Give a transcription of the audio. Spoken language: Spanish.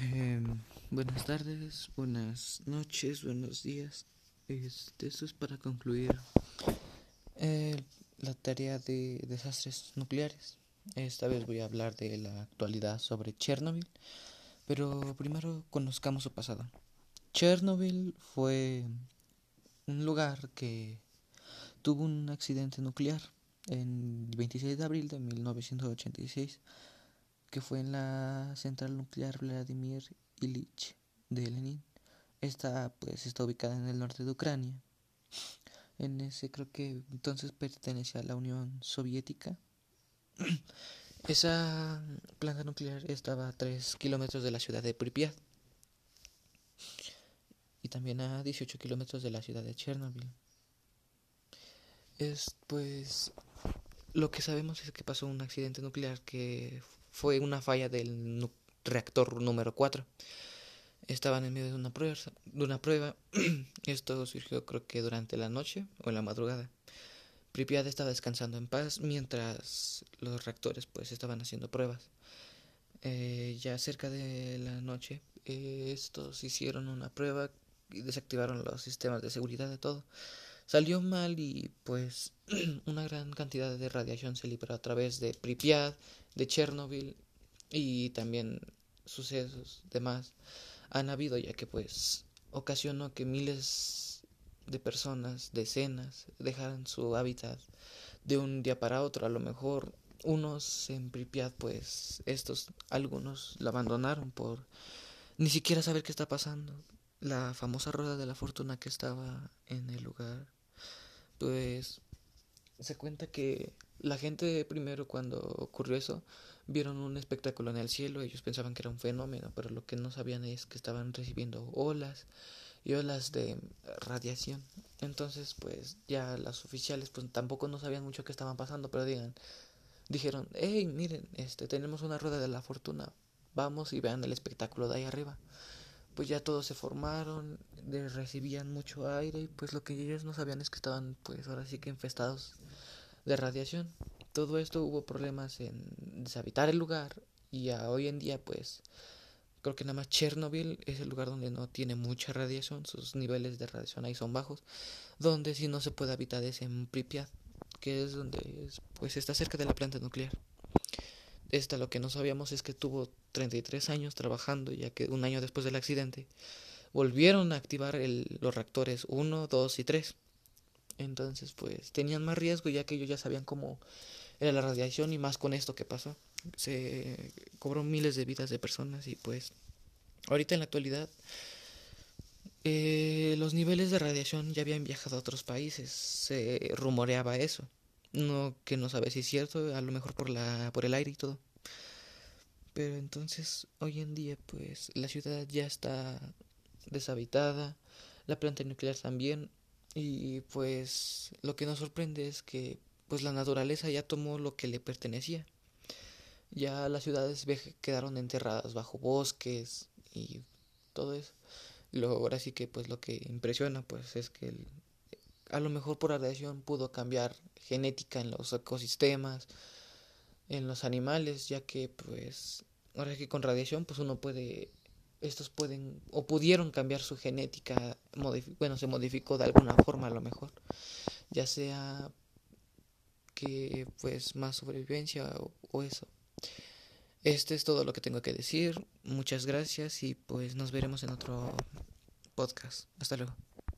Em, buenas tardes, buenas noches, buenos días. Este, esto es para concluir eh, la tarea de desastres nucleares. Esta vez voy a hablar de la actualidad sobre Chernobyl, pero primero conozcamos su pasado. Chernobyl fue un lugar que tuvo un accidente nuclear en el 26 de abril de 1986 que fue en la central nuclear Vladimir Ilich de Lenin. Esta pues está ubicada en el norte de Ucrania. En ese creo que entonces pertenecía a la Unión Soviética. Esa planta nuclear estaba a 3 kilómetros de la ciudad de Pripyat y también a 18 kilómetros de la ciudad de Chernobyl. Es pues lo que sabemos es que pasó un accidente nuclear que fue una falla del reactor número 4. Estaban en medio de una prueba, de una prueba. Esto surgió creo que durante la noche o en la madrugada. Pripyat estaba descansando en paz mientras los reactores pues estaban haciendo pruebas. Eh, ya cerca de la noche eh, estos hicieron una prueba y desactivaron los sistemas de seguridad de todo. Salió mal y pues una gran cantidad de radiación se liberó a través de Pripyat, de Chernobyl y también sucesos demás han habido ya que pues ocasionó que miles de personas, decenas, dejaran su hábitat de un día para otro. A lo mejor unos en Pripyat pues estos algunos la abandonaron por ni siquiera saber qué está pasando. La famosa rueda de la fortuna que estaba en el lugar pues se cuenta que la gente primero cuando ocurrió eso vieron un espectáculo en el cielo, ellos pensaban que era un fenómeno, pero lo que no sabían es que estaban recibiendo olas y olas de radiación. Entonces, pues ya las oficiales pues tampoco no sabían mucho qué estaban pasando, pero digan, dijeron, hey, miren, este tenemos una rueda de la fortuna, vamos y vean el espectáculo de ahí arriba pues ya todos se formaron, recibían mucho aire y pues lo que ellos no sabían es que estaban pues ahora sí que infestados de radiación. Todo esto hubo problemas en deshabitar el lugar y hoy en día pues creo que nada más Chernobyl es el lugar donde no tiene mucha radiación, sus niveles de radiación ahí son bajos, donde si no se puede habitar es en Pripyat, que es donde pues está cerca de la planta nuclear. Esta lo que no sabíamos es que tuvo 33 años trabajando, ya que un año después del accidente volvieron a activar el, los reactores 1, 2 y 3. Entonces, pues tenían más riesgo ya que ellos ya sabían cómo era la radiación y más con esto que pasó. Se cobró miles de vidas de personas y pues ahorita en la actualidad eh, los niveles de radiación ya habían viajado a otros países. Se rumoreaba eso no que no sabe si es cierto a lo mejor por la por el aire y todo. Pero entonces hoy en día pues la ciudad ya está deshabitada la planta nuclear también y pues lo que nos sorprende es que pues la naturaleza ya tomó lo que le pertenecía. Ya las ciudades quedaron enterradas bajo bosques y todo eso. Luego ahora sí que pues lo que impresiona pues es que el, a lo mejor por radiación pudo cambiar genética en los ecosistemas, en los animales, ya que pues ahora que con radiación pues uno puede estos pueden o pudieron cambiar su genética, bueno, se modificó de alguna forma a lo mejor, ya sea que pues más sobrevivencia o, eso. Este es todo lo que tengo que decir. Muchas gracias y pues nos veremos en otro podcast. Hasta luego.